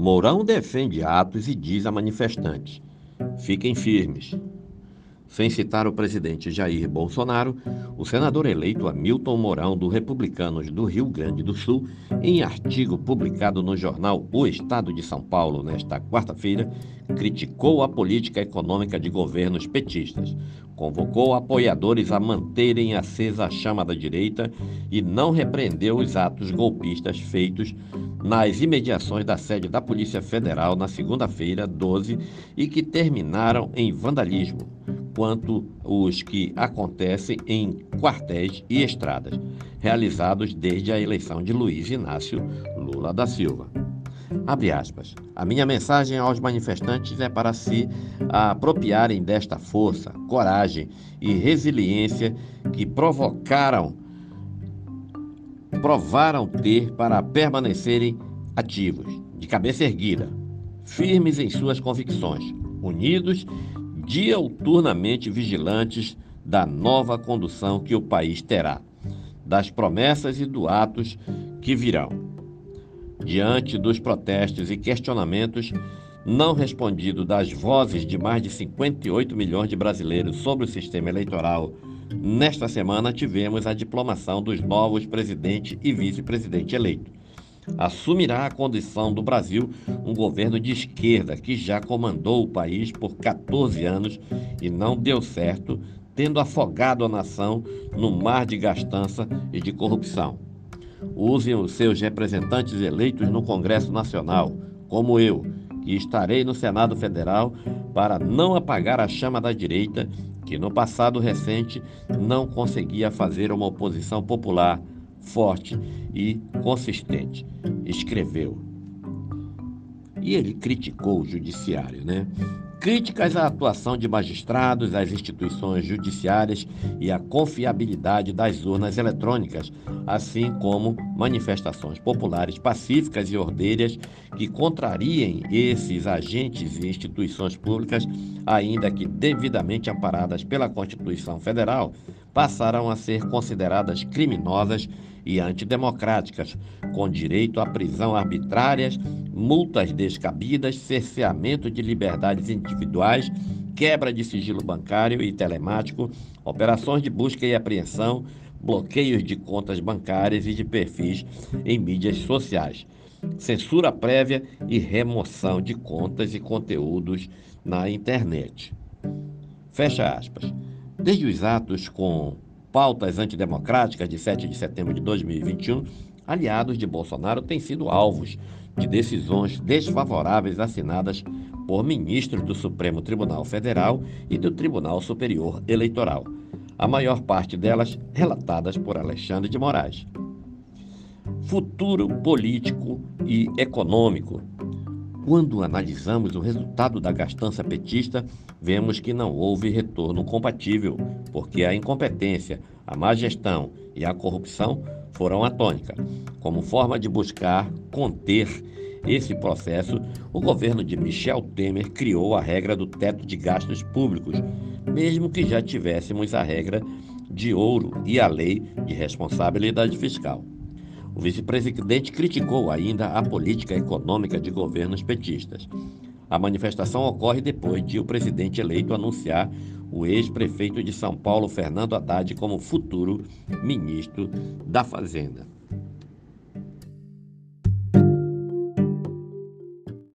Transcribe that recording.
Mourão defende atos e diz a manifestantes: fiquem firmes. Sem citar o presidente Jair Bolsonaro, o senador eleito Hamilton Mourão, do Republicanos do Rio Grande do Sul, em artigo publicado no jornal O Estado de São Paulo nesta quarta-feira, criticou a política econômica de governos petistas, convocou apoiadores a manterem acesa a chama da direita e não repreendeu os atos golpistas feitos nas imediações da sede da Polícia Federal na segunda-feira, 12, e que terminaram em vandalismo quanto os que acontecem em quartéis e estradas, realizados desde a eleição de Luiz Inácio Lula da Silva. Abre aspas. A minha mensagem aos manifestantes é para se apropriarem desta força, coragem e resiliência que provocaram, provaram ter para permanecerem ativos, de cabeça erguida, firmes em suas convicções, unidos diuturnamente vigilantes da nova condução que o país terá, das promessas e do atos que virão. Diante dos protestos e questionamentos não respondidos das vozes de mais de 58 milhões de brasileiros sobre o sistema eleitoral, nesta semana tivemos a diplomação dos novos presidente e vice-presidente eleitos assumirá a condição do Brasil um governo de esquerda que já comandou o país por 14 anos e não deu certo, tendo afogado a nação no mar de gastança e de corrupção. Usem os seus representantes eleitos no Congresso Nacional, como eu, que estarei no Senado Federal para não apagar a chama da direita que no passado recente não conseguia fazer uma oposição popular forte e consistente, escreveu. E ele criticou o judiciário, né? Críticas à atuação de magistrados, às instituições judiciárias e à confiabilidade das urnas eletrônicas, assim como manifestações populares pacíficas e ordeiras que contrariem esses agentes e instituições públicas, ainda que devidamente amparadas pela Constituição Federal, passaram a ser consideradas criminosas e antidemocráticas, com direito à prisão arbitrárias, multas descabidas, cerceamento de liberdades individuais, quebra de sigilo bancário e telemático, operações de busca e apreensão, bloqueios de contas bancárias e de perfis em mídias sociais, censura prévia e remoção de contas e conteúdos na internet. Fecha aspas. Desde os atos com pautas antidemocráticas de 7 de setembro de 2021, aliados de Bolsonaro têm sido alvos de decisões desfavoráveis assinadas por ministros do Supremo Tribunal Federal e do Tribunal Superior Eleitoral, a maior parte delas relatadas por Alexandre de Moraes. Futuro político e econômico quando analisamos o resultado da gastança petista, vemos que não houve retorno compatível, porque a incompetência, a má gestão e a corrupção foram a tônica. Como forma de buscar conter esse processo, o governo de Michel Temer criou a regra do teto de gastos públicos, mesmo que já tivéssemos a regra de ouro e a lei de responsabilidade fiscal. O vice-presidente criticou ainda a política econômica de governos petistas. A manifestação ocorre depois de o presidente eleito anunciar o ex-prefeito de São Paulo, Fernando Haddad, como futuro ministro da Fazenda.